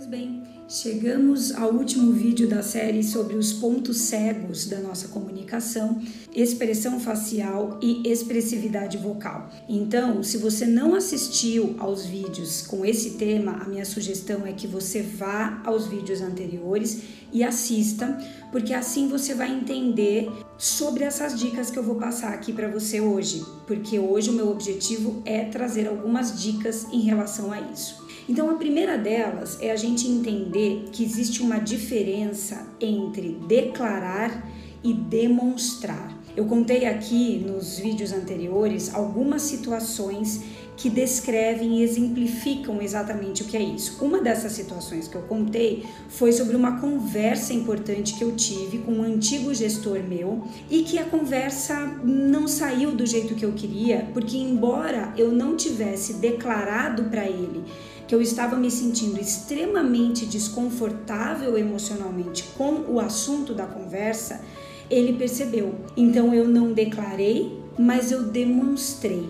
Pois bem, chegamos ao último vídeo da série sobre os pontos cegos da nossa comunicação, expressão facial e expressividade vocal. Então, se você não assistiu aos vídeos com esse tema, a minha sugestão é que você vá aos vídeos anteriores e assista, porque assim você vai entender sobre essas dicas que eu vou passar aqui para você hoje, porque hoje o meu objetivo é trazer algumas dicas em relação a isso. Então, a primeira delas é a gente entender que existe uma diferença entre declarar e demonstrar. Eu contei aqui nos vídeos anteriores algumas situações que descrevem e exemplificam exatamente o que é isso. Uma dessas situações que eu contei foi sobre uma conversa importante que eu tive com um antigo gestor meu e que a conversa não saiu do jeito que eu queria, porque embora eu não tivesse declarado para ele que eu estava me sentindo extremamente desconfortável emocionalmente com o assunto da conversa, ele percebeu. Então eu não declarei, mas eu demonstrei.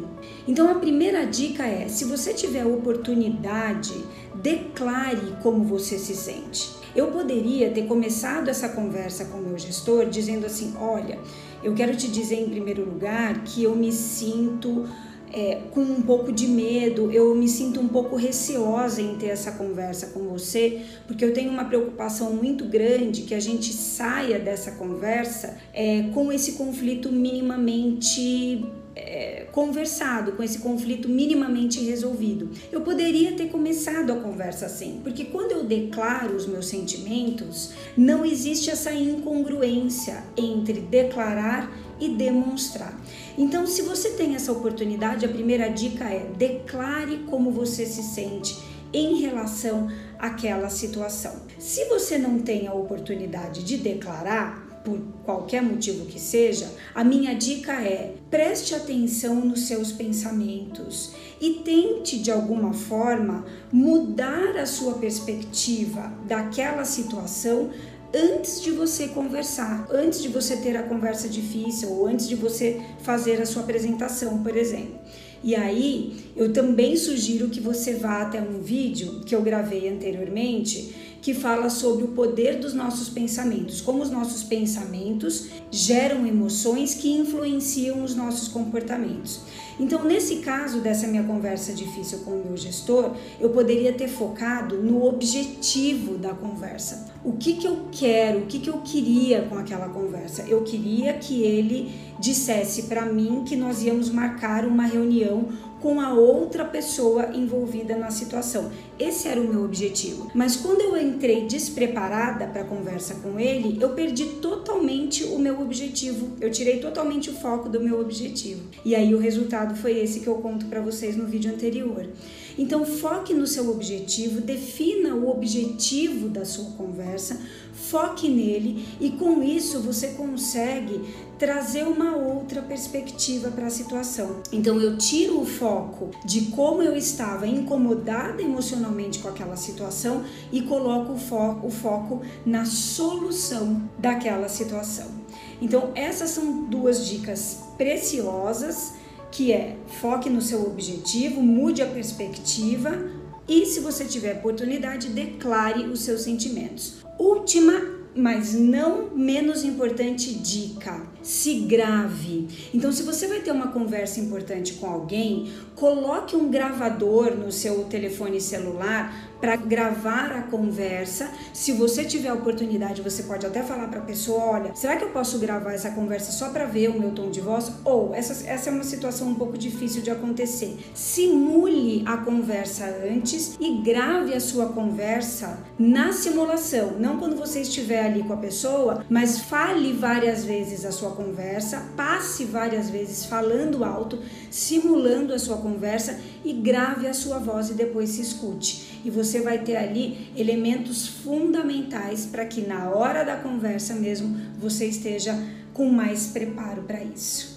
Então a primeira dica é: se você tiver oportunidade, declare como você se sente. Eu poderia ter começado essa conversa com o meu gestor dizendo assim: olha, eu quero te dizer em primeiro lugar que eu me sinto é, com um pouco de medo, eu me sinto um pouco receosa em ter essa conversa com você, porque eu tenho uma preocupação muito grande que a gente saia dessa conversa é, com esse conflito minimamente é, conversado, com esse conflito minimamente resolvido. Eu poderia ter começado a conversa assim, porque quando eu declaro os meus sentimentos, não existe essa incongruência entre declarar e demonstrar. Então, se você tem essa oportunidade, a primeira dica é declare como você se sente em relação àquela situação. Se você não tem a oportunidade de declarar, por qualquer motivo que seja, a minha dica é preste atenção nos seus pensamentos e tente de alguma forma mudar a sua perspectiva daquela situação antes de você conversar, antes de você ter a conversa difícil ou antes de você fazer a sua apresentação, por exemplo. E aí, eu também sugiro que você vá até um vídeo que eu gravei anteriormente que fala sobre o poder dos nossos pensamentos, como os nossos pensamentos geram emoções que influenciam os nossos comportamentos. Então, nesse caso dessa minha conversa difícil com o meu gestor, eu poderia ter focado no objetivo da conversa. O que, que eu quero, o que, que eu queria com aquela conversa? Eu queria que ele dissesse para mim que nós íamos marcar uma reunião então com a outra pessoa envolvida na situação. Esse era o meu objetivo. Mas quando eu entrei despreparada para a conversa com ele, eu perdi totalmente o meu objetivo. Eu tirei totalmente o foco do meu objetivo. E aí o resultado foi esse que eu conto para vocês no vídeo anterior. Então foque no seu objetivo, defina o objetivo da sua conversa, foque nele e com isso você consegue trazer uma outra perspectiva para a situação. Então eu tiro o foco de como eu estava incomodada emocionalmente com aquela situação e coloco o foco, o foco na solução daquela situação. Então essas são duas dicas preciosas que é foque no seu objetivo, mude a perspectiva e se você tiver oportunidade, declare os seus sentimentos. Última mas não menos importante dica: se grave. Então, se você vai ter uma conversa importante com alguém, coloque um gravador no seu telefone celular para gravar a conversa. Se você tiver a oportunidade, você pode até falar para a pessoa: olha, será que eu posso gravar essa conversa só para ver o meu tom de voz? Ou essa, essa é uma situação um pouco difícil de acontecer. Simule a conversa antes e grave a sua conversa na simulação, não quando você estiver ali com a pessoa, mas fale várias vezes a sua conversa, passe várias vezes falando alto, simulando a sua conversa e grave a sua voz e depois se escute e você vai ter ali elementos fundamentais para que na hora da conversa mesmo você esteja com mais preparo para isso.